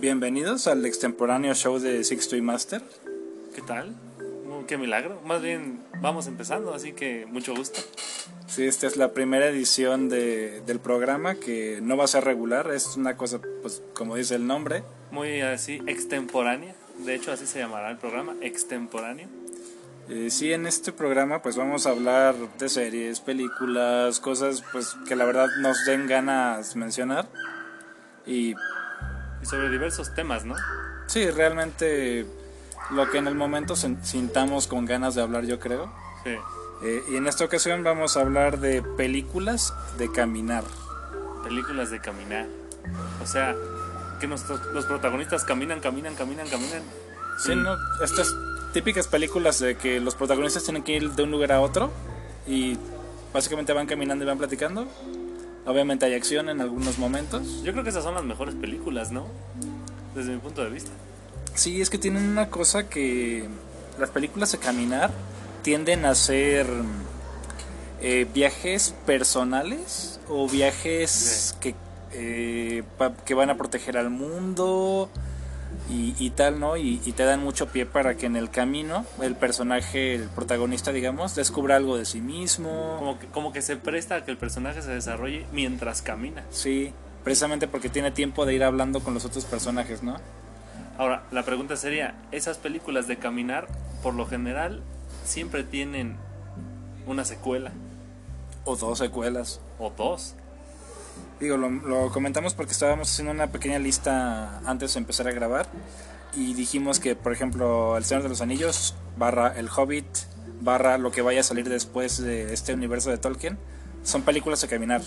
Bienvenidos al extemporáneo show de Six Toy Master. ¿Qué tal? Mm, Qué milagro. Más bien vamos empezando, así que mucho gusto. Sí, esta es la primera edición de- del programa que no va a ser regular, es una cosa, pues como dice el nombre. Muy así, extemporánea. De hecho, así se llamará el programa, extemporáneo. Eh, sí, en este programa pues vamos a hablar de series, películas, cosas pues que la verdad nos den ganas mencionar. Y Y sobre diversos temas, ¿no? sí, realmente lo que en el momento sintamos con ganas de hablar yo creo. Sí. Eh, y en esta ocasión vamos a hablar de películas de caminar. Películas de caminar. O sea, que nuestros, los protagonistas caminan, caminan, caminan, caminan. Sí, Y- ¿no? Estas típicas películas de que los protagonistas tienen que ir de un lugar a otro y básicamente van caminando y van platicando. Obviamente hay acción en algunos momentos. Yo creo que esas son las mejores películas, ¿no? Desde mi punto de vista. Sí, es que tienen una cosa que las películas de caminar tienden a ser eh, viajes personales o viajes que, eh, que van a proteger al mundo y, y tal, ¿no? Y, y te dan mucho pie para que en el camino el personaje, el protagonista, digamos, descubra algo de sí mismo. Como que, como que se presta a que el personaje se desarrolle mientras camina. Sí, precisamente porque tiene tiempo de ir hablando con los otros personajes, ¿no? Ahora, la pregunta sería, esas películas de caminar, por lo general, siempre tienen una secuela O dos secuelas. o dos. Digo, lo, lo comentamos porque estábamos haciendo una pequeña lista antes de empezar a grabar y dijimos que, por ejemplo, El Señor de los Anillos, barra El Hobbit, barra lo que vaya a salir después de este universo de Tolkien, son películas de caminar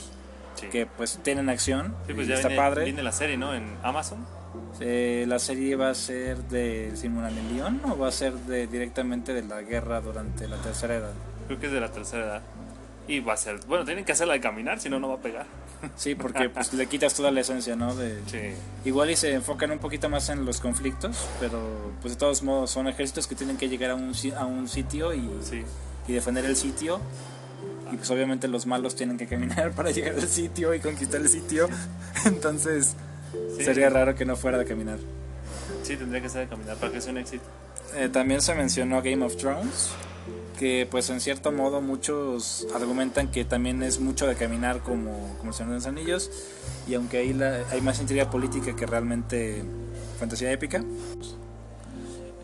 Sí. que pues tienen acción Sí, pues ya está viene, padre. viene la serie, ¿no? En Amazon. Eh, la serie va a ser de Simón León o va a ser de directamente de la guerra durante la Tercera Edad. Creo que es de la tercera edad. Y va a ser... Bueno, tienen que hacerla de caminar, si no, no va a pegar. Sí, porque pues le quitas toda la esencia, ¿no? De, Sí. Igual y se enfocan un poquito más en los conflictos, pero pues de todos modos son ejércitos que tienen que llegar a un, a un sitio y, Sí. y defender el sitio. Y pues obviamente los malos tienen que caminar para llegar al sitio y conquistar el sitio. Entonces Sí. sería raro que no fuera de caminar. Sí, tendría que ser de caminar para que sea un éxito. Eh, también se mencionó Game of Thrones, que pues en cierto modo muchos argumentan que también es mucho de caminar como, como el Señor de los Anillos, y aunque ahí hay más intriga política que realmente fantasía épica.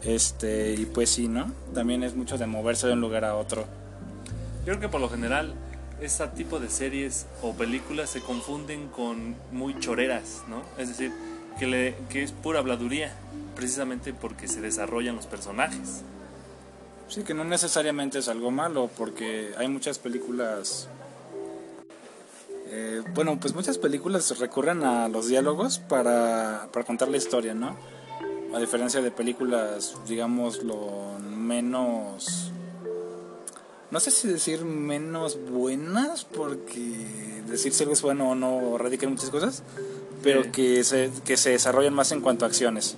Este, y pues sí, ¿no? También es mucho de moverse de un lugar a otro. Yo creo que por lo general, ese tipo de series o películas se confunden con muy choreras, ¿no? Es decir, que, le, que es pura habladuría, precisamente porque se desarrollan los personajes. Sí, que no necesariamente es algo malo, porque hay muchas películas... eh, bueno, pues muchas películas recurren a los diálogos para, para contar la historia, ¿no? A diferencia de películas, digamos, lo menos... No sé si decir menos buenas, porque decir si algo es bueno o no radica en muchas cosas, pero Sí. que se, que se desarrollan más en cuanto a acciones.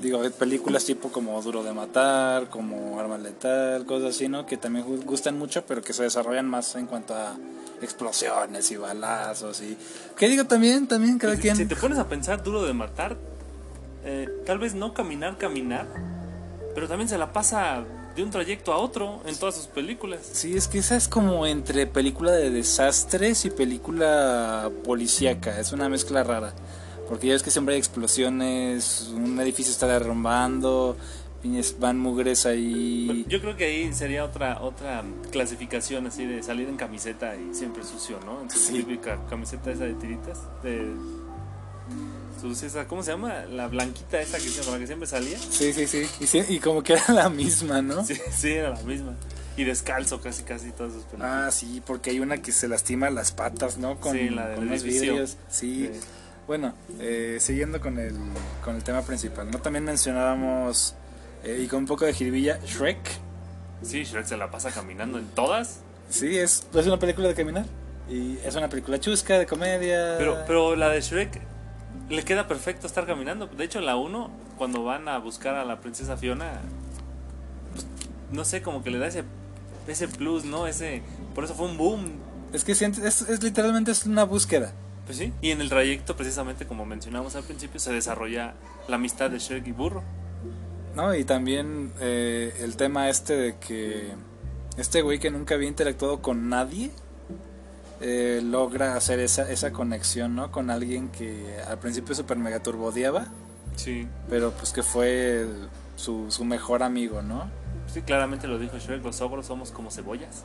Digo, películas tipo como Duro de Matar, como Arma Letal, cosas así, ¿no? Que también gu- gustan mucho, pero que se desarrollan más en cuanto a explosiones y balazos y... Que digo también, también, cada quien... Si te pones a pensar duro de matar, eh, tal vez no caminar, caminar, pero también se la pasa de un trayecto a otro en todas sus películas. Sí, es que esa es como entre película de desastres y película policíaca, es una mezcla rara. Porque ya ves que siempre hay explosiones, un edificio está derrumbando, van mugres ahí... Yo creo que ahí sería otra otra clasificación así de salir en camiseta y siempre sucio, ¿no? En su Sí. típica camiseta esa de tiritas, de esa, ¿cómo se llama? La blanquita esa que con la que siempre salía. Sí, sí, sí. Y, sí- y como que era la misma, ¿no? Sí, sí, era la misma. Y descalzo casi casi todas sus películas. Ah, sí, porque hay una que se lastima las patas, ¿no? Con, Sí, la del con los vidrios. Sí. Sí. Bueno, eh, siguiendo con el, con el tema principal, ¿no? También mencionábamos, eh, y con un poco de jiribilla, Shrek. Sí, Shrek se la pasa caminando en todas. Sí, es, es una película de caminar. Y es una película chusca, de comedia. Pero, pero la de Shrek le queda perfecto estar caminando. De hecho, en la 1, cuando van a buscar a la princesa Fiona, pues, no sé, como que le da ese, ese plus, ¿no? Ese, por eso fue un boom. Es que sientes- es, es literalmente es una búsqueda. Pues sí, y en el trayecto, precisamente como mencionamos al principio, se desarrolla la amistad de Shrek y Burro. No, y también eh, el tema este de que este güey que nunca había interactuado con nadie eh, logra hacer esa, esa conexión, ¿no? Con alguien que al principio super mega turbodeaba, Sí. pero pues que fue su, su mejor amigo, ¿no? Sí, claramente lo dijo Shrek, los ogros somos como cebollas.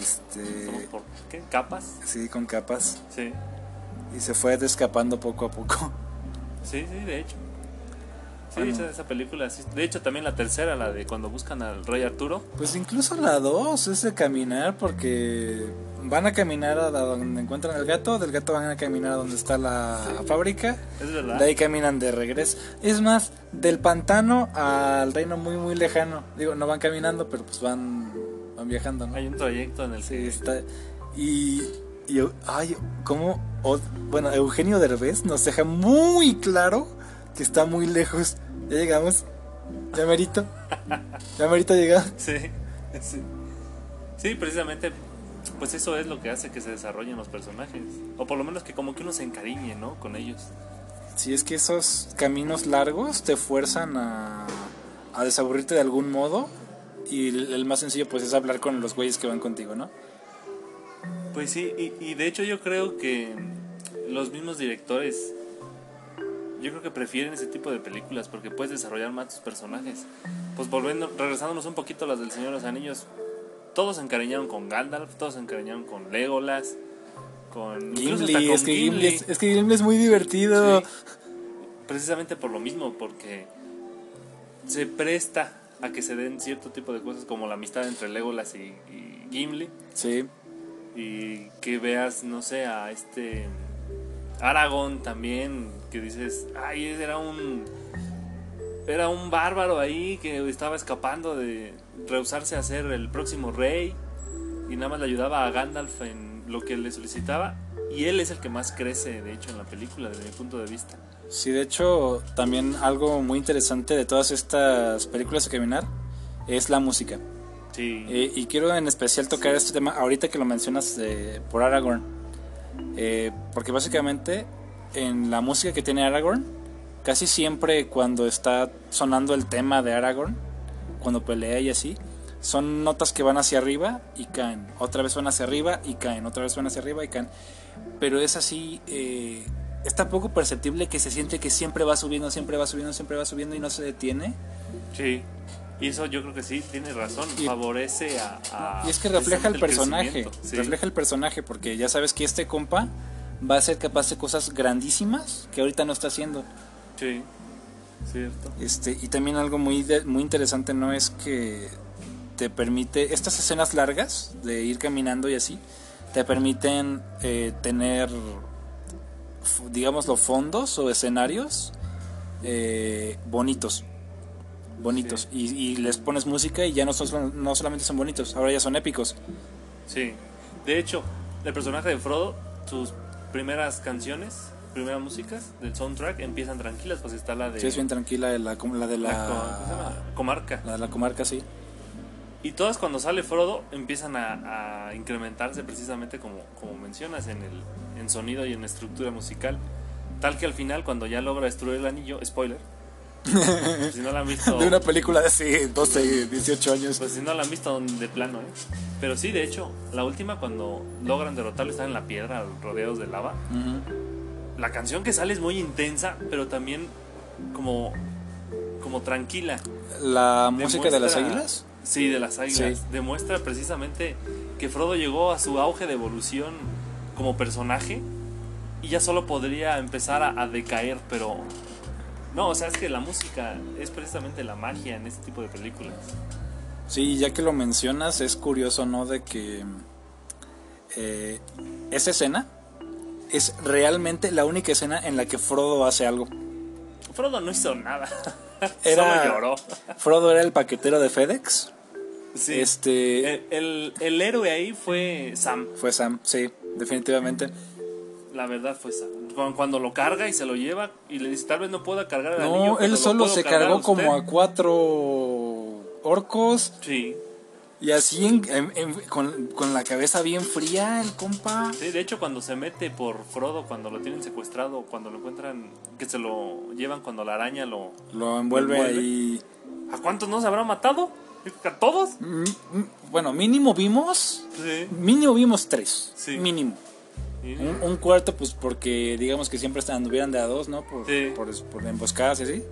Este, Somos por, ¿qué? ¿Capas? sí, con capas. Sí. Y se fue escapando poco a poco. Sí, sí, de hecho. Sí, Bueno. esa, esa película, sí. De hecho, también la tercera, la de cuando buscan al rey Arturo. Pues incluso la 2 es de caminar porque van a caminar a donde encuentran al gato, del gato van a caminar a donde está la fábrica, Es verdad. de ahí caminan de regreso. Es más, del pantano al reino muy muy lejano. Digo, no van caminando, pero pues van, van viajando, ¿no? Hay un trayecto en el Sí, que está. Y, y ay, ¿cómo? O- bueno, Eugenio Derbez nos deja muy claro que está muy lejos. Ya llegamos. Ya merito. Ya merito llegar. Sí, sí. Sí, precisamente, pues eso es lo que hace que se desarrollen los personajes. O por lo menos que como que uno se encariñe, ¿no? Con ellos. Si es que esos caminos largos te fuerzan a, a desaburrirte de algún modo. Y el, más sencillo, pues, es hablar con los güeyes que van contigo, ¿no? Pues sí, y, y de hecho yo creo que los mismos directores, yo creo que prefieren ese tipo de películas porque puedes desarrollar más tus personajes. Pues volviendo, regresándonos un poquito a las del Señor de los Anillos, todos se encariñaron con Gandalf, todos se encariñaron con Legolas, con... hasta Gimli, con es que Gimli, Gimli. es, es que Gimli es muy divertido. Sí. Precisamente por lo mismo, porque se presta a que se den cierto tipo de cosas como la amistad entre Legolas y, y Gimli. Sí. y que veas, no sé, a este Aragón también, que dices, ay, era un era un bárbaro ahí que estaba escapando de rehusarse a ser el próximo rey y nada más le ayudaba a Gandalf en lo que le solicitaba y él es el que más crece, de hecho, en la película desde mi punto de vista. Sí, de hecho, también algo muy interesante de todas estas películas de caminar es la música. Sí. Eh, y quiero en especial tocar este tema ahorita que lo mencionas eh, por Aragorn. Eh, porque básicamente en la música que tiene Aragorn, casi siempre cuando está sonando el tema de Aragorn, cuando pelea y así, son notas que van hacia arriba y caen. Otra vez van hacia arriba y caen. Otra vez van hacia arriba y caen. Pero es así, eh, es tan poco perceptible que se siente que siempre va subiendo, siempre va subiendo, siempre va subiendo y no se detiene. Sí. Y eso yo creo que sí, tiene razón, Y- favorece a, a- Y es que refleja el personaje. Sí. refleja el personaje, porque ya sabes que este compa va a ser capaz de cosas grandísimas que ahorita no está haciendo. Sí, cierto. Este, y también algo muy, de- muy interesante, ¿no? Es que te permite, estas escenas largas de ir caminando y así, te permiten eh, tener, digámoslo, fondos o escenarios eh, bonitos. Bonitos. Y, y les pones música y ya no, son, no solamente son bonitos, ahora ya son épicos. Sí. De hecho, el personaje de Frodo, sus primeras canciones, primeras músicas del soundtrack empiezan tranquilas, pues está la de Sí, es bien tranquila la, la de la comarca. la de la comarca, sí. Y todas cuando sale Frodo empiezan a, a incrementarse precisamente como, como mencionas en el en sonido y en estructura musical. Tal que al final cuando ya logra destruir el anillo, spoiler. si no la han visto, De una película de hace 12, 18 años. pues si no la han visto de plano, ¿eh? Pero sí, de hecho, la última cuando logran derrotarlo están en la piedra, rodeados de lava. La canción que sale es muy intensa, pero también como como tranquila. La música de las águilas. Sí, de las águilas. Sí. Demuestra precisamente que Frodo llegó a su auge de evolución como personaje y ya solo podría empezar a, a decaer, pero... No, o sea, es que la música es precisamente la magia en este tipo de películas. Sí, ya que lo mencionas, es curioso, ¿no? De que eh, esa escena es realmente la única escena en la que Frodo hace algo. Frodo no hizo nada. Era- Solo lloró. Frodo era el paquetero de FedEx. Sí. Este El, el- el héroe ahí fue Sam. fue Sam, sí, definitivamente. La verdad fue Sam. Cuando- lo carga y se lo lleva y le dice, tal vez no pueda cargar el anillo. No, él lo solo se cargó usted". como a cuatro orcos Sí. Y así en- en- en- con, con la cabeza bien fría el compa. Sí, de hecho cuando se mete por Frodo, cuando lo tienen secuestrado, cuando lo encuentran, que se lo llevan cuando la araña lo... Lo envuelve, Envuelve. ahí. ¿A cuántos no se habrá matado? ¿A todos? Mm, mm, Bueno, mínimo vimos. Sí. Mínimo vimos tres. Sí. Mínimo. Sí. Un, un cuarto, pues porque digamos que siempre anduvieran de a dos, ¿no? Por, Sí. por, por emboscadas y así.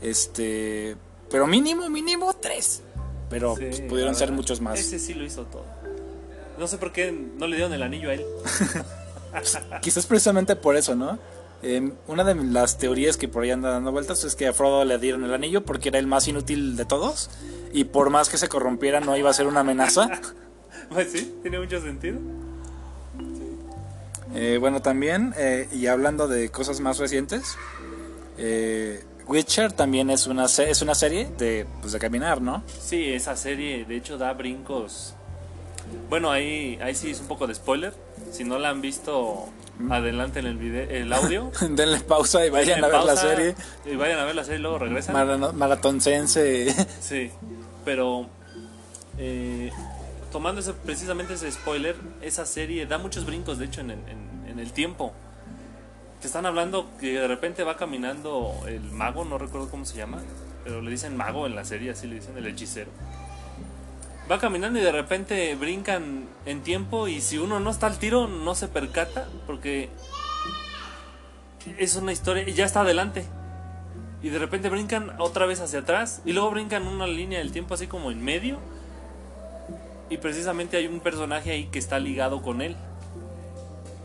Este. Pero mínimo, mínimo tres. Pero Sí, pues, pudieron ser muchos más. Ese sí lo hizo todo. No sé por qué no le dieron el anillo a él. Quizás precisamente por eso, ¿no? Eh, una de las teorías que por ahí anda dando vueltas es que a Frodo le dieron el anillo porque era el más inútil de todos. Y por más que se corrompiera, no iba a ser una amenaza. Pues sí, tiene mucho sentido. Eh, bueno, también, eh, y hablando de cosas más recientes, eh, Witcher también es una, es una serie de, pues, de caminar, ¿no? Sí, esa serie de hecho da brincos. Bueno, ahí, ahí sí es un poco de spoiler. Si no la han visto, adelante en el video, el audio. Denle pausa y vayan a ver la serie. Y vayan a ver la serie y luego regresan. Mara- Maratoncense. Sí, pero eh, tomando ese, precisamente ese spoiler, esa serie da muchos brincos, de hecho, en el, en- en el tiempo. Te están hablando que de repente va caminando el mago, no recuerdo cómo se llama, pero le dicen mago en la serie, así le dicen, el hechicero. Va caminando y de repente brincan en tiempo y si uno no está al tiro no se percata porque es una historia y ya está adelante. Y de repente brincan otra vez hacia atrás y luego brincan una línea del tiempo así como en medio. Y precisamente hay un personaje ahí que está ligado con él.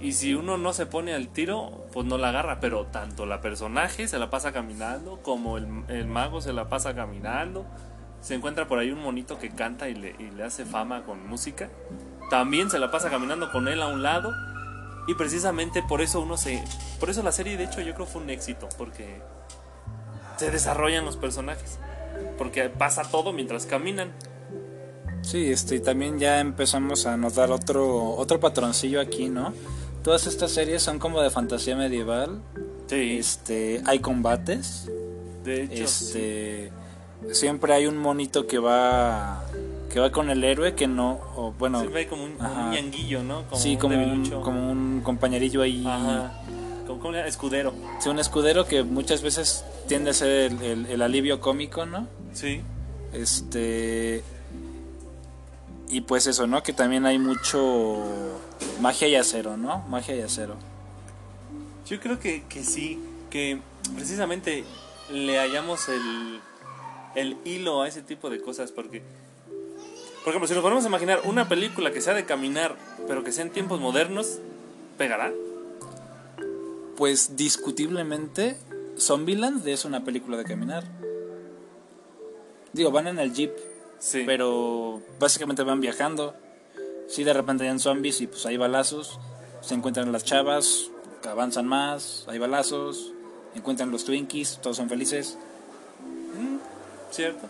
Y si uno no se pone al tiro, pues no la agarra. Pero tanto la personaje se la pasa caminando como el, el mago se la pasa caminando. Se encuentra por ahí un monito que canta y le, y le hace fama con música. También se la pasa caminando con él a un lado. Y precisamente por eso uno se... Por eso la serie de hecho yo creo fue un éxito. Porque se desarrollan los personajes. Porque pasa todo mientras caminan. Sí, este, y también ya empezamos a notar otro, otro patroncillo aquí, ¿no? Todas estas series son como de fantasía medieval. Sí. Este, hay combates. De hecho, sí. Este, siempre hay un monito que va que va con el héroe que no, o bueno, Se ve como un, un ñanguillo, ¿no? Como sí, un como un, como un compañerillo ahí. Ajá. Como, como un escudero. Sí, un escudero que muchas veces tiende a ser el, el- el alivio cómico, ¿no? Sí. Este. Y pues eso, ¿no? Que también hay mucho magia y acero, ¿no? Magia y acero. Yo creo que, que sí. Que precisamente le hallamos el, el hilo a ese tipo de cosas. Porque, por ejemplo, si nos ponemos a imaginar una película que sea de caminar, pero que sea en tiempos modernos, ¿pegará? Pues discutiblemente, Zombieland es una película de caminar. Digo, van en el jeep, Sí. pero básicamente van viajando. Sí, de repente hay zombies y pues hay balazos. Se encuentran las chavas, avanzan más, hay balazos. Encuentran los Twinkies, todos son felices. ¿Cierto?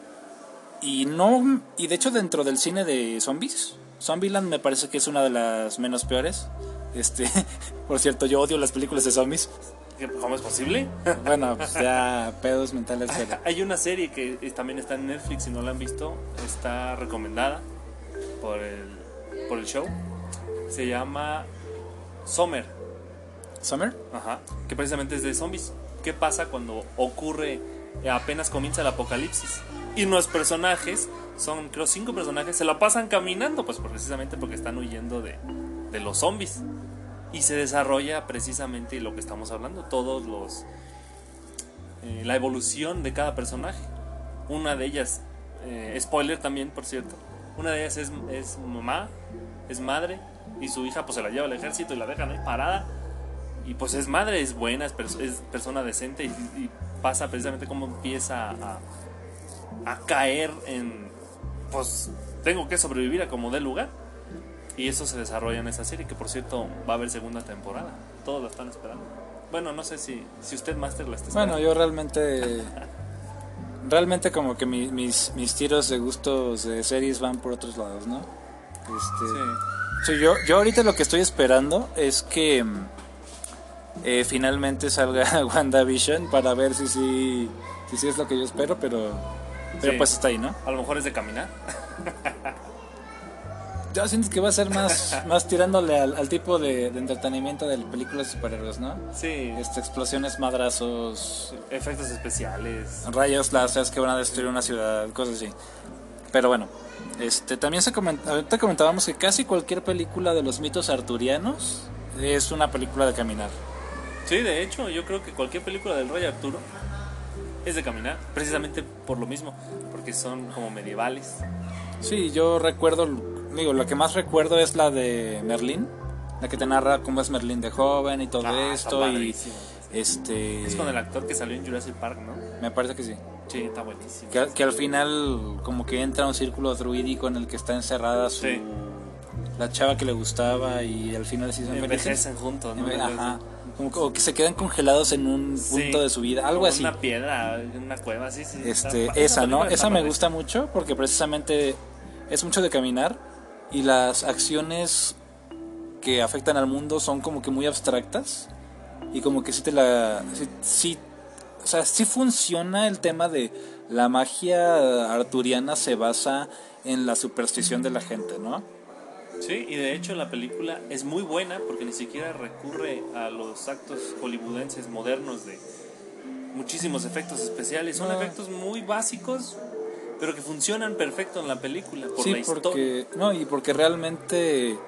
Y no, y de hecho dentro del cine de zombies, Zombieland me parece que es una de las menos peores. Este, por cierto, yo odio las películas de zombies. ¿Qué- ¿Cómo es posible? Bueno, pues ya pedos mentales, pero Hay una serie que también está en Netflix, si no la han visto, está recomendada por el, por el show. Se llama Summer, Summer. ajá, que precisamente es de zombies. ¿Qué pasa cuando ocurre, eh, apenas comienza el apocalipsis? Y los personajes, son creo cinco personajes, se la pasan caminando, pues precisamente porque están huyendo de, de los zombies. Y se desarrolla precisamente lo que estamos hablando, todos los... eh, la evolución de cada personaje. Una de ellas, eh, spoiler también, por cierto, una de ellas es, es mamá, es madre, y su hija pues se la lleva al ejército y la dejan ahí parada. Y pues es madre, es buena, es, pers- es persona decente y, y pasa precisamente cómo empieza a, a caer en, pues tengo que sobrevivir a como dé lugar. Y eso se desarrolla en esa serie, que por cierto va a haber segunda temporada. Todos la están esperando. Bueno, no sé si, si usted, Master, la está esperando. Bueno, yo realmente, realmente como que mi- mis, mis tiros de gustos de series van por otros lados, ¿no? Este, Sí. Yo, yo ahorita lo que estoy esperando es que mm, eh, finalmente salga WandaVision para ver si sí si, sí es lo que yo espero, pero, pero Sí. pues está ahí, ¿no? A lo mejor es de caminar. Yo siento que va a ser más, más tirándole al, al tipo de, de entretenimiento de películas de superhéroes, ¿no? Sí, Este, explosiones, madrazos, efectos especiales. rayos láseres que van a destruir una ciudad, cosas así. Pero bueno, este, también se coment- ahorita comentábamos que casi cualquier película de los mitos arturianos es una película de caminar. Sí, de hecho, yo creo que cualquier película del Rey Arturo es de caminar, precisamente por lo mismo, porque son como medievales. Sí, yo recuerdo, digo, lo que más recuerdo es la de Merlín, la que te narra cómo es Merlín de joven y todo Ah, está esto y este Es con el actor que salió en Jurassic Park, ¿no? me parece que sí. Sí, está buenísimo. Que, que al final como que entra a un círculo druídico en el que está encerrada su Sí. la chava que le gustaba y al final se Envejecen juntos, ¿no? Ajá. Como que- o que se quedan congelados en un Sí. punto de su vida, algo así. Una piedra, una cueva, sí, sí. Este, esa, ¿no? Esa me gusta mucho porque precisamente es mucho de caminar y las acciones que afectan al mundo son como que muy abstractas y como que sí te la sí, sí- o sea, sí funciona el tema de la magia arturiana se basa en la superstición de la gente, ¿no? Sí, y de hecho la película es muy buena porque ni siquiera recurre a los actos hollywoodenses modernos de muchísimos efectos especiales. Son No. efectos muy básicos, pero que funcionan perfecto en la película por sí, la historia. porque no y porque realmente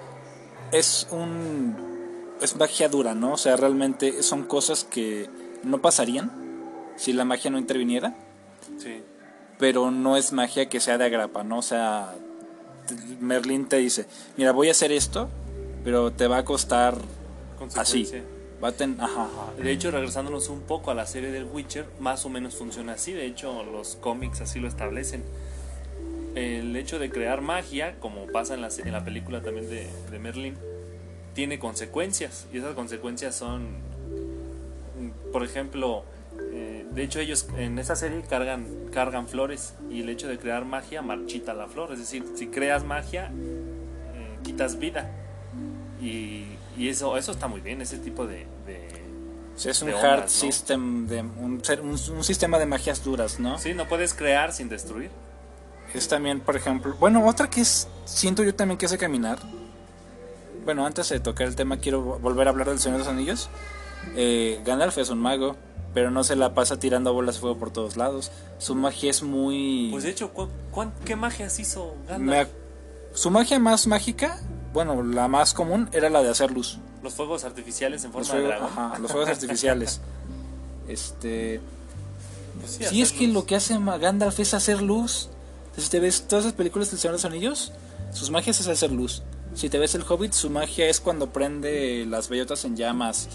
es un es magia dura, ¿no? O sea, realmente son cosas que no pasarían si la magia no interviniera, Sí. pero no es magia que sea de agrapa, ¿no? O sea, Merlín te dice, "Mira, voy a hacer esto, pero te va a costar así." Va a. De hecho, regresándonos un poco a la serie del Witcher, más o menos funciona así. De hecho, los cómics así lo establecen. El hecho de crear magia, como pasa en la, en la película también de, de Merlin, tiene consecuencias. Y esas consecuencias son, mm, por ejemplo, eh, de hecho ellos en esa serie cargan, cargan flores y el hecho de crear magia marchita la flor. Es decir, si creas magia, eh, quitas vida. Y, y eso, eso está muy bien, ese tipo de- de, Sí, es un de hard ondas, ¿no? system de un, un, un sistema de magias duras, ¿no? Sí, no puedes crear sin destruir. Es también, por ejemplo, bueno, otra que es, siento yo también que hace caminar. Bueno, antes de tocar el tema, quiero vo- volver a hablar del Señor de los Anillos. Eh, Gandalf es un mago, pero no se la pasa tirando bolas de fuego por todos lados. Su magia es muy. Pues de hecho, ¿cu- ¿qué magias hizo me Gandalf? ac- su magia más mágica, bueno, la más común era la de hacer luz. Los fuegos artificiales en forma de dragón. ajá, los fuegos artificiales. Este. Pues sí, Sí, es que lo que hace Gandalf es hacer luz. Si te ves todas las películas del Señor de los Anillos, sus magias es hacer luz. Si te ves el Hobbit, su magia es cuando prende las bellotas en llamas.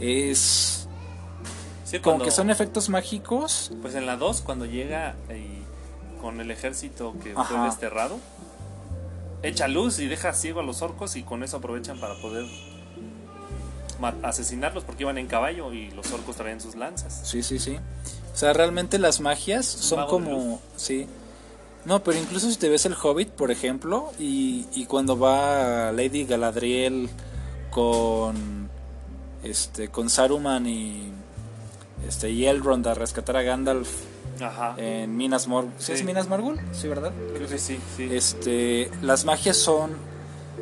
Es Sí, como que son efectos mágicos. Pues en la 2, cuando llega y con el ejército que fue desterrado, echa luz y deja ciego a los orcos y con eso aprovechan para poder asesinarlos porque iban en caballo y los orcos traían sus lanzas. Sí, sí, sí. O sea, realmente las magias son como... Sí. No, pero incluso si te ves el Hobbit, por ejemplo, y, y cuando va Lady Galadriel con este con Saruman y este y Elrond a rescatar a Gandalf Ajá. en Minas Morgul. ¿Sí, es. Minas Morgul? Sí, ¿verdad? Creo que sí, sí. Este, las magias son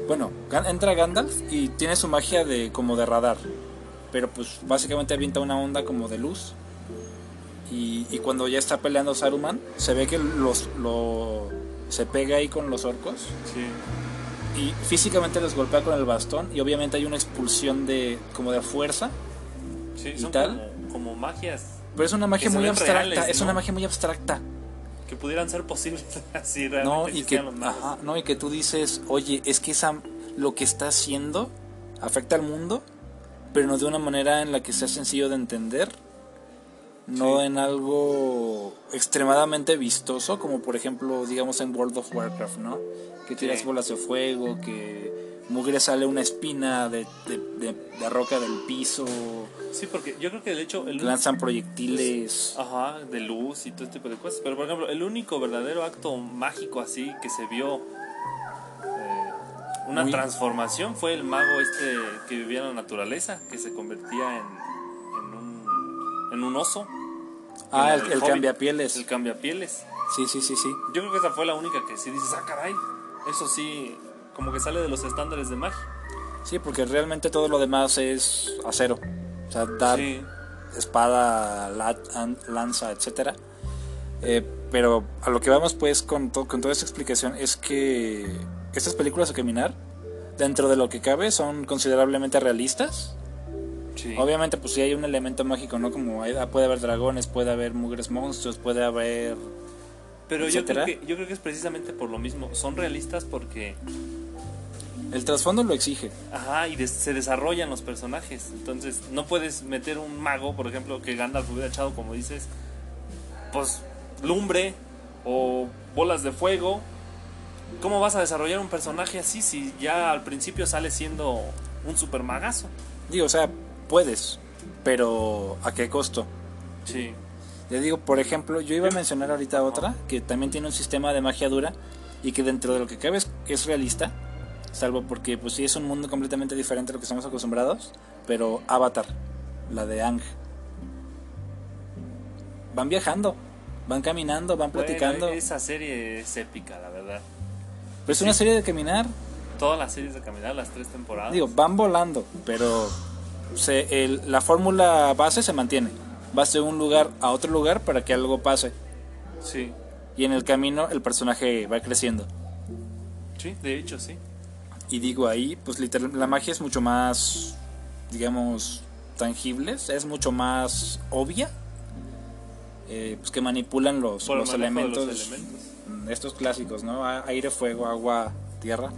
bueno, entra Gandalf y tiene su magia de como de radar, pero pues básicamente avienta una onda como de luz. Y, y cuando ya está peleando Saruman, se ve que los lo se pega ahí con los orcos sí. y físicamente los golpea con el bastón y obviamente hay una expulsión de como de fuerza, Sí, ¿Y son tal? Como, como magias pero es una magia muy abstracta, reales, es ¿no? una magia muy abstracta. que pudieran ser posibles así realmente No, y que, los ajá, no, y que tú dices, oye, es que esa, lo que está haciendo afecta al mundo, pero no de una manera en la que sea sencillo de entender, no Sí. en algo extremadamente vistoso, como por ejemplo, digamos en World of Warcraft, ¿no? Que tiras Sí. bolas de fuego, que mugre sale una espina de, de, de- de roca del piso, Sí, porque yo creo que de hecho el lanzan proyectiles. Ajá, de luz y todo este tipo de cosas. Pero por ejemplo, el único verdadero acto mágico así que se vio eh, una Muy- transformación fue el mago este que vivía en la naturaleza, que se convertía en, en, un, en un oso. Ah, el, el Hobbit, cambiapieles. El cambiapieles. Sí, sí, sí, sí. Yo creo que esa fue la única que sí dices, ah, caray, eso sí como que sale de los estándares de magia. Sí, porque realmente todo lo demás es acero. O sea, dar Sí, espada, la- an- lanza, etcétera. Eh, pero a lo que vamos pues con, to- con toda esta explicación es que estas películas de caminar, dentro de lo que cabe, son considerablemente realistas. sí. Obviamente pues sí hay un elemento mágico, ¿no? Como hay- puede haber dragones, puede haber mugres monstruos, puede haber... Pero yo creo, etcétera. que, yo creo que es precisamente por lo mismo. Son realistas porque, El trasfondo lo exige. ajá, y des- se desarrollan los personajes. Entonces, no puedes meter un mago, por ejemplo, que Gandalf hubiera echado, como dices, pues lumbre o bolas de fuego. ¿Cómo vas a desarrollar un personaje así si ya al principio sale siendo un super magazo? Digo, o sea, puedes, pero ¿a qué costo? Sí. Le digo, por ejemplo, yo iba a mencionar ahorita otra que también tiene un sistema de magia dura y que dentro de lo que cabe es, es realista, salvo porque pues sí es un mundo completamente diferente a lo que estamos acostumbrados, pero Avatar, la de Ang. Van viajando, van caminando, van platicando. Esa serie es épica, la verdad. Pero es una serie de caminar, Todas las series de caminar, las tres temporadas. digo, van volando, pero se, el- la fórmula base se mantiene. Vas de un lugar a otro lugar para que algo pase. Sí, Y en el camino el personaje va creciendo. sí, de hecho sí. Y digo ahí, pues literal, la magia es mucho más, digamos, tangible, es mucho más obvia. eh, pues que manipulan los, el los elementos, los elementos. mm, estos clásicos, ¿no? Aire, fuego, agua, tierra.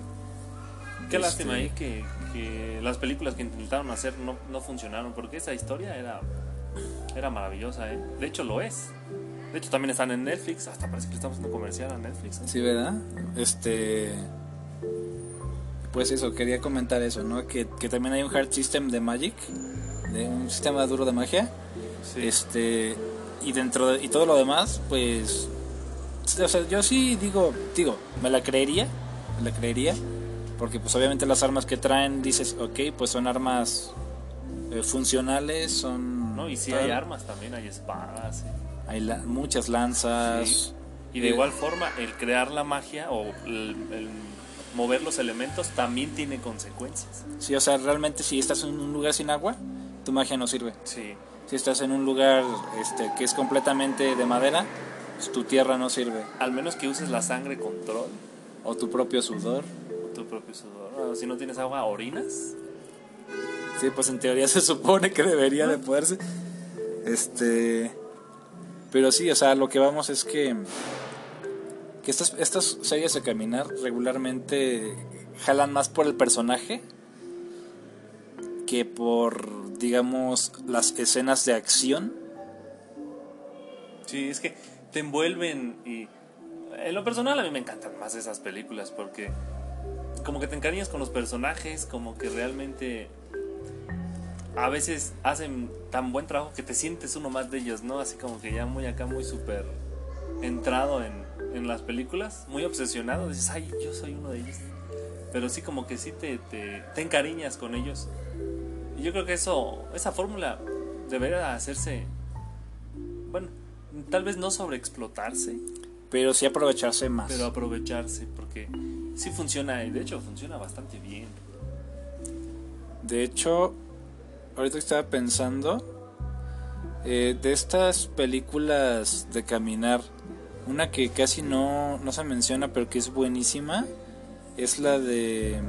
Qué Este- lástima ahí que, que las películas que intentaron hacer no, no funcionaron, porque esa historia era, era maravillosa, ¿eh? De hecho lo es. De hecho también están en Netflix, hasta parece que estamos haciendo comercial a Netflix. ¿eh? Sí, ¿verdad? Este. Pues eso, quería comentar eso, ¿no? Que, que también hay un hard system de Magic, de un sistema duro de magia. Sí. Este. Y dentro de, y todo lo demás, pues. O sea, yo sí digo, digo, me la creería, me la creería, porque pues obviamente las armas que traen, dices, ok, pues son armas eh, funcionales, son... ¿no? Y sí tal. hay armas también, hay espadas. Hay la- muchas lanzas. Sí. Y de Eh, igual forma, el crear la magia o el, el mover los elementos también tiene consecuencias. Sí, o sea, realmente si estás en un lugar sin agua, tu magia no sirve. Sí. Si estás en un lugar este, que es completamente de madera, pues tu tierra no sirve. Al menos que uses la sangre control O tu propio sudor. o tu propio sudor. Ah, Si no tienes agua, orinas. Sí, pues en teoría se supone que debería de poderse. Este. Pero sí, o sea, lo que vamos es que. Que estas, estas series de caminar regularmente jalan más por el personaje que por, digamos, las escenas de acción. Sí, es que te envuelven y en lo personal a mí me encantan más esas películas porque como que te encariñas con los personajes, como que realmente a veces hacen tan buen trabajo que te sientes uno más de ellos, ¿no? Así como que ya muy acá, muy súper entrado en, en las películas, muy obsesionado, dices, ay, yo soy uno de ellos. Pero sí como que sí te, te, te encariñas con ellos. Y yo creo que eso, esa fórmula debería hacerse, bueno, tal vez no sobreexplotarse, Pero sí aprovecharse más. pero aprovecharse, porque sí funciona, y de hecho funciona bastante bien. De hecho, ahorita estaba pensando, eh, de estas películas de caminar, una que casi no, no se menciona, pero que es buenísima, es la de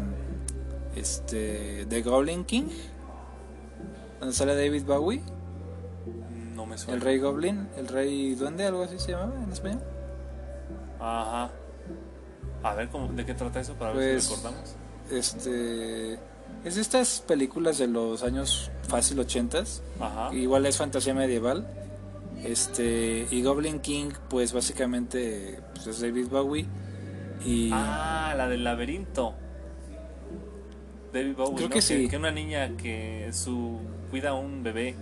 este The Goblin King, donde sale David Bowie, No me suena. el rey goblin, el rey duende, algo así se llamaba en español. Ajá. A ver, ¿cómo, ¿de qué trata eso para ver si Pues- recordamos? Este es de estas películas de los años fácil 80s. Ajá. Igual es fantasía medieval. Este, y Goblin King, pues básicamente pues, es David Bowie. Y Ah, la del laberinto. David Bowie, Creo ¿no? que sí. Que una niña que su cuida a un bebé.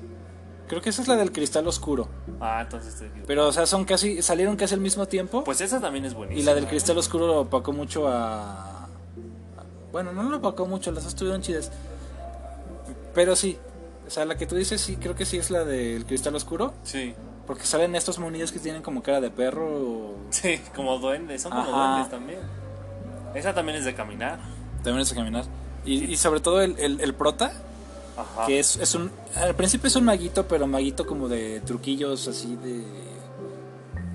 creo que esa es la del cristal oscuro. Ah, entonces te digo. Pero, o sea, son casi, salieron casi al mismo tiempo. Pues esa también es buenísima. y la del cristal oscuro lo opacó mucho a. Bueno, no lo opacó mucho, las dos estuvieron chidas. Pero sí, o sea, la que tú dices, sí, creo que sí es la del cristal oscuro. Sí. Porque salen estos monillos que tienen como cara de perro. o- Sí, como duendes. Son como Ajá. duendes también. Esa también es de caminar. También es de caminar. Y, y sobre todo el, el, el prota, Ajá. que es, es un... Al principio es un maguito, pero maguito como de truquillos así de...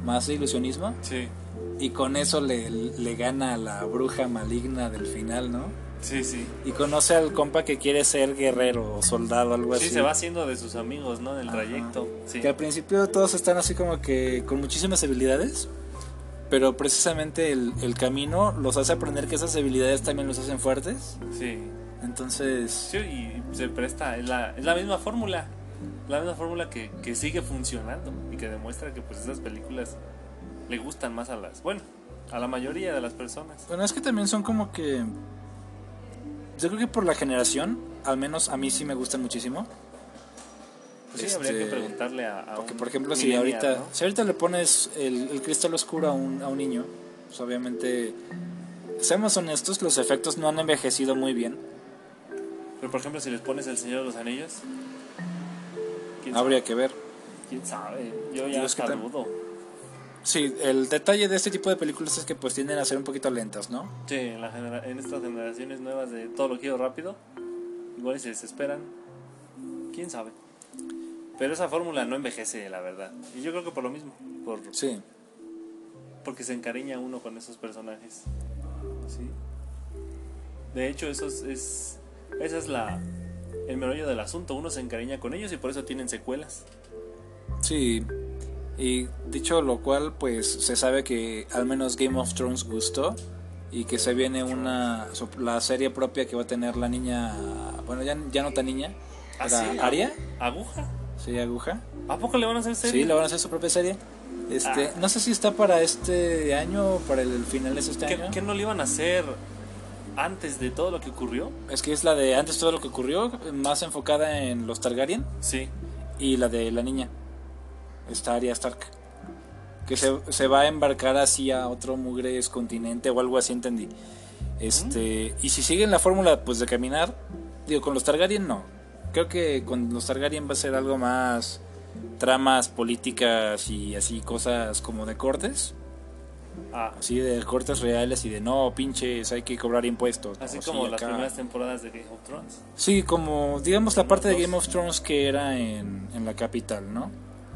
Más de ilusionismo. Sí, Y con eso le, le gana a la bruja maligna del final, ¿no? Sí, sí. Y conoce al compa que quiere ser guerrero o soldado, algo así. Sí, se va haciendo de sus amigos, ¿no? En el Ajá. trayecto. Sí. Que al principio todos están así como que con muchísimas habilidades, pero precisamente el, el camino los hace aprender que esas habilidades también los hacen fuertes. Sí. Entonces, Sí, y se presta, es la, es la misma fórmula. La misma fórmula que, que sigue funcionando y que demuestra que pues esas películas le gustan más a las, bueno, a la mayoría de las personas. bueno, es que también son como que... Yo creo que por la generación, al menos a mí sí me gustan muchísimo. Pues sí, Este, habría que preguntarle a, a Porque, un por ejemplo, si ahorita, ¿no? si ahorita le pones el, el cristal oscuro a un, a un niño, pues obviamente, seamos honestos, los efectos no han envejecido muy bien. Pero por ejemplo, si les pones El Señor de los Anillos, ¿quién Habría sabe? que ver. ¿Quién sabe? Yo ya saludo. Sí, el detalle de este tipo de películas es que pues tienden a ser un poquito lentas, ¿no? Sí, en, la genera- en estas generaciones nuevas de todo lo quiero rápido, igual se desesperan. ¿Quién sabe? Pero esa fórmula no envejece, la verdad. Y yo creo que por lo mismo, por, Sí. porque se encariña uno con esos personajes. ¿Sí? De hecho, eso es, es esa es la el meollo del asunto. Uno se encariña con ellos y por eso tienen secuelas. Sí. Y dicho lo cual, pues se sabe que al menos Game of Thrones gustó y que se viene una la serie propia que va a tener la niña, bueno, ya, ya no tan niña, ¿Ah, sí? Aria, ¿Aguja? sí, aguja. ¿A poco le van a hacer serie? Sí, le van a hacer su propia serie. Este, Ah. no sé si está para este año o para el final de este ¿Qué, año. qué no le iban a hacer antes de todo lo que ocurrió? Es que es la de antes todo lo que ocurrió, más enfocada en los Targaryen Sí. y la de la niña. Está Arya Stark. Que se, se va a embarcar hacia otro mugres continente o algo así entendí. Este, y si siguen la fórmula pues de caminar, digo con los Targaryen no. Creo que con los Targaryen va a ser algo más tramas políticas y así cosas como de cortes, Ah, así de cortes reales y de no, pinches, hay que cobrar impuestos. así como Sí, las primeras temporadas de Game of Thrones. Sí, como digamos la parte de. Game of Thrones que era en, en la capital, ¿no?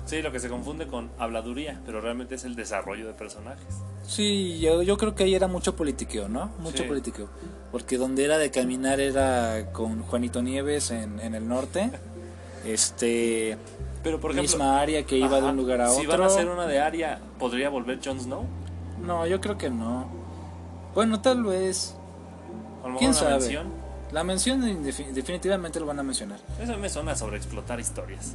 Sí, lo que se confunde con habladuría, pero realmente es el desarrollo de personajes. Sí, yo, yo creo que ahí era mucho politiqueo, ¿no? Mucho Sí. politiqueo. Porque donde era de caminar era con Juanito Nieves en, en el norte. Este. Pero por ejemplo, misma área que iba de ajá, un lugar a si otro. van a hacer una de Aria, ¿podría volver Jon Snow? No, yo creo que no. Bueno, tal vez. ¿Quién sabe? mención. La mención defi- definitivamente lo van a mencionar. Eso me suena sobre explotar historias.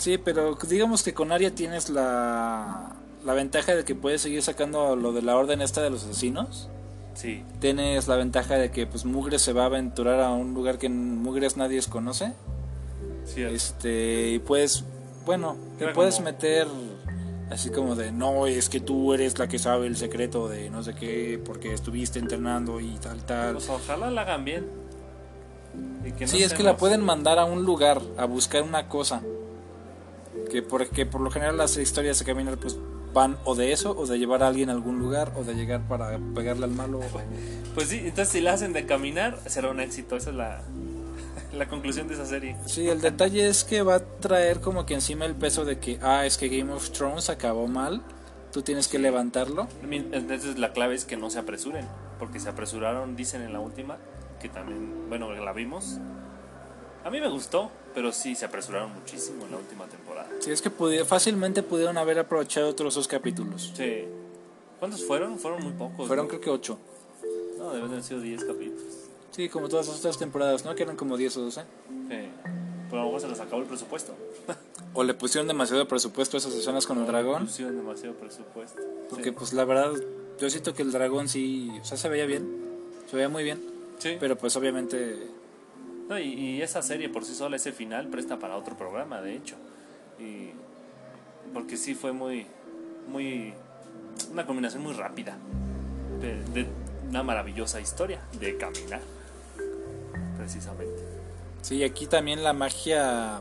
Sí, pero digamos que con Aria tienes la, la ventaja de que puedes seguir sacando lo de la orden esta de los asesinos. Sí, Tienes la ventaja de que pues Mugres se va a aventurar a un lugar que Mugres nadie conoce. sí. Este, y puedes, bueno, te puedes como- meter así como de, no, es que tú eres la que sabe el secreto de no sé qué, porque estuviste entrenando y tal, tal. Pues ojalá la hagan bien. Y que no sí, es que la pueden mandar a un lugar a buscar una cosa. Que porque por lo general las historias de caminar pues van o de eso, o de llevar a alguien a algún lugar, o de llegar para pegarle al malo. Pues sí, entonces si la hacen de caminar, será un éxito. Esa es la, la conclusión de esa serie. Sí, el detalle es que va a traer como que encima el peso de que, ah, es que Game of Thrones acabó mal, tú tienes que levantarlo. Entonces la clave es que no se apresuren, porque se apresuraron, dicen en la última, que también, bueno, la vimos. A mí me gustó, pero sí se apresuraron muchísimo en la última temporada. Sí, es que pudi- fácilmente pudieron haber aprovechado otros dos capítulos. Sí. ¿Cuántos fueron? Fueron muy pocos. Fueron ¿no? creo que ocho. No, deben haber sido 10 capítulos. Sí, como todas las otras temporadas, ¿no? Que eran como 10 o 12. Sí. Pero a lo mejor se les acabó el presupuesto. O le pusieron demasiado presupuesto a esas escenas con el dragón. Pusieron demasiado presupuesto. Porque Sí. pues la verdad, yo siento que el dragón sí, o sea, se veía bien. Se veía muy bien. Sí. Pero pues obviamente... No, y, y esa serie por sí sola, ese final, presta para otro programa, de hecho. Y porque sí fue muy, muy, una combinación muy rápida de, de una maravillosa historia de caminar, precisamente. Sí, aquí también la magia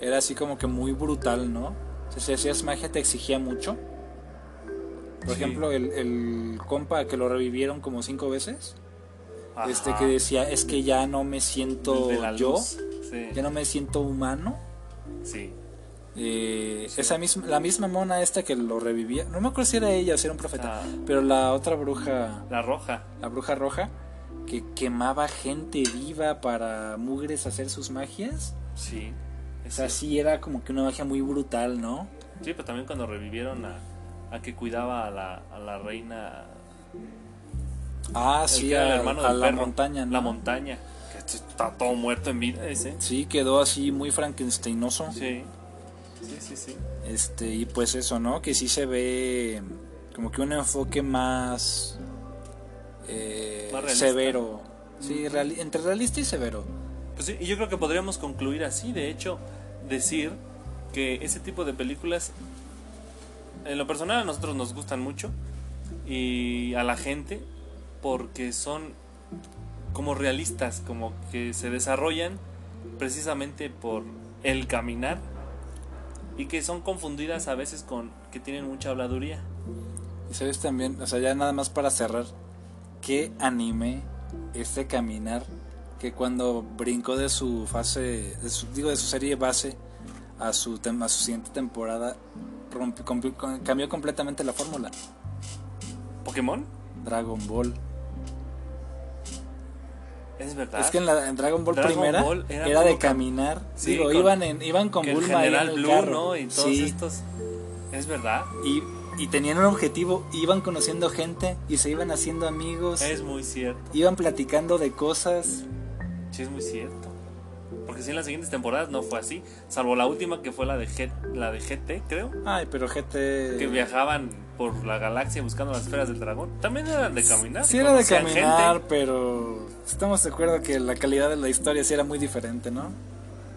era así como que muy brutal, ¿no? O sea, si hacías magia te exigía mucho. Por Sí. ejemplo, el, el compa que lo revivieron como cinco veces, este que decía, es que ya no me siento yo. Sí. ya no me siento humano. sí. Eh, Sí. esa misma, la misma mona esta que lo revivía, no me acuerdo si era ella o si era un profeta, Ah. pero la otra bruja, La roja. la bruja roja, que quemaba gente viva para mugres hacer sus magias. Sí. O sea, sí era como que una magia muy brutal, ¿no? Sí, pero también cuando revivieron a, a que cuidaba a la, a la reina. Ah, el sí, que era el a, hermano a del la perro. montaña, ¿no? La montaña. Que está todo muerto en vida ese. Sí, quedó así muy frankensteinoso. Sí. Sí, sí, sí. Este, y pues eso, ¿no? Que sí se ve como que un enfoque más, eh, Más severo. Sí, reali- entre realista y severo. Pues sí, y yo creo que podríamos concluir así, de hecho, decir que ese tipo de películas, en lo personal a nosotros nos gustan mucho y a la gente porque son como realistas, como que se desarrollan precisamente por el caminar y que son confundidas a veces con que tienen mucha habladuría. Y sabes también, o sea, ya nada más para cerrar, qué anime este caminar que cuando brincó de su fase, de su- digo de su serie base a su, a su siguiente temporada, rompi- compi- con- cambió completamente la fórmula. ¿Pokémon? Dragon Ball. Es verdad. Es que en, la, en Dragon Ball Dragon primera Ball era era, de caminar. Sí, Digo, con- iban, en, iban con el Bulma en General el Blue, carro. ¿no? Y todos Sí, estos. Es verdad. y, y tenían un objetivo, iban conociendo gente y se iban haciendo amigos, Es muy cierto. iban platicando de cosas. Sí, es muy cierto. Porque si en las siguientes temporadas no fue así. Salvo la última que fue la de, G- la de GT, creo. Ay, pero GT... Que viajaban por la galaxia buscando las esferas del dragón. También eran de caminar. Sí era de caminar, gente. pero estamos de acuerdo que la calidad de la historia sí era muy diferente, ¿no?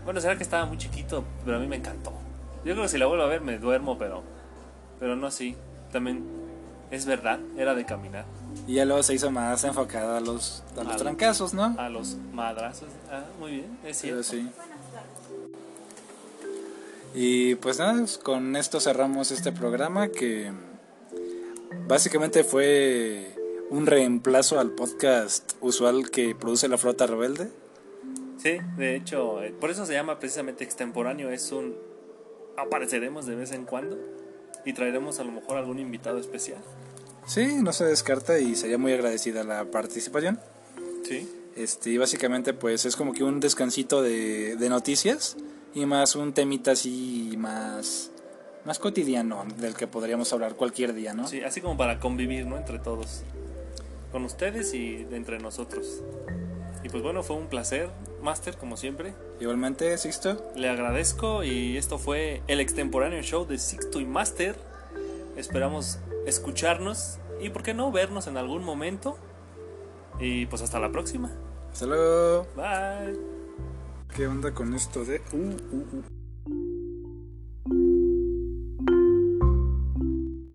Bueno, será que estaba muy chiquito, pero a mí me encantó. Yo creo que si la vuelvo a ver me duermo, pero, pero no así. También es verdad, era de caminar. Y ya luego se hizo más enfocada a los, a los trancazos, ¿no? A los madrazos. Ah, muy bien, es Pero cierto. sí. Y pues nada, con esto cerramos este programa que básicamente fue un reemplazo al podcast usual que produce la Flota Rebelde. Sí, de hecho, eh, por eso se llama precisamente extemporáneo. Es un. Apareceremos de vez en cuando y traeremos a lo mejor algún invitado especial. Sí, no se descarta y sería muy agradecida la participación. Sí. Este, y básicamente pues es como que un descansito de, de noticias y más un temita así más, más cotidiano del que podríamos hablar cualquier día, ¿no? Sí, así como para convivir, ¿no? Entre todos. Con ustedes y entre nosotros. Y pues bueno, fue un placer, Master, como siempre. Igualmente, Sixto. Le agradezco y esto fue el extemporáneo show de Sixto y Master. Esperamos escucharnos y, ¿por qué no, vernos en algún momento? Y pues hasta la próxima. Hasta luego. Bye. ¿Qué onda con esto de... Uh, uh, uh.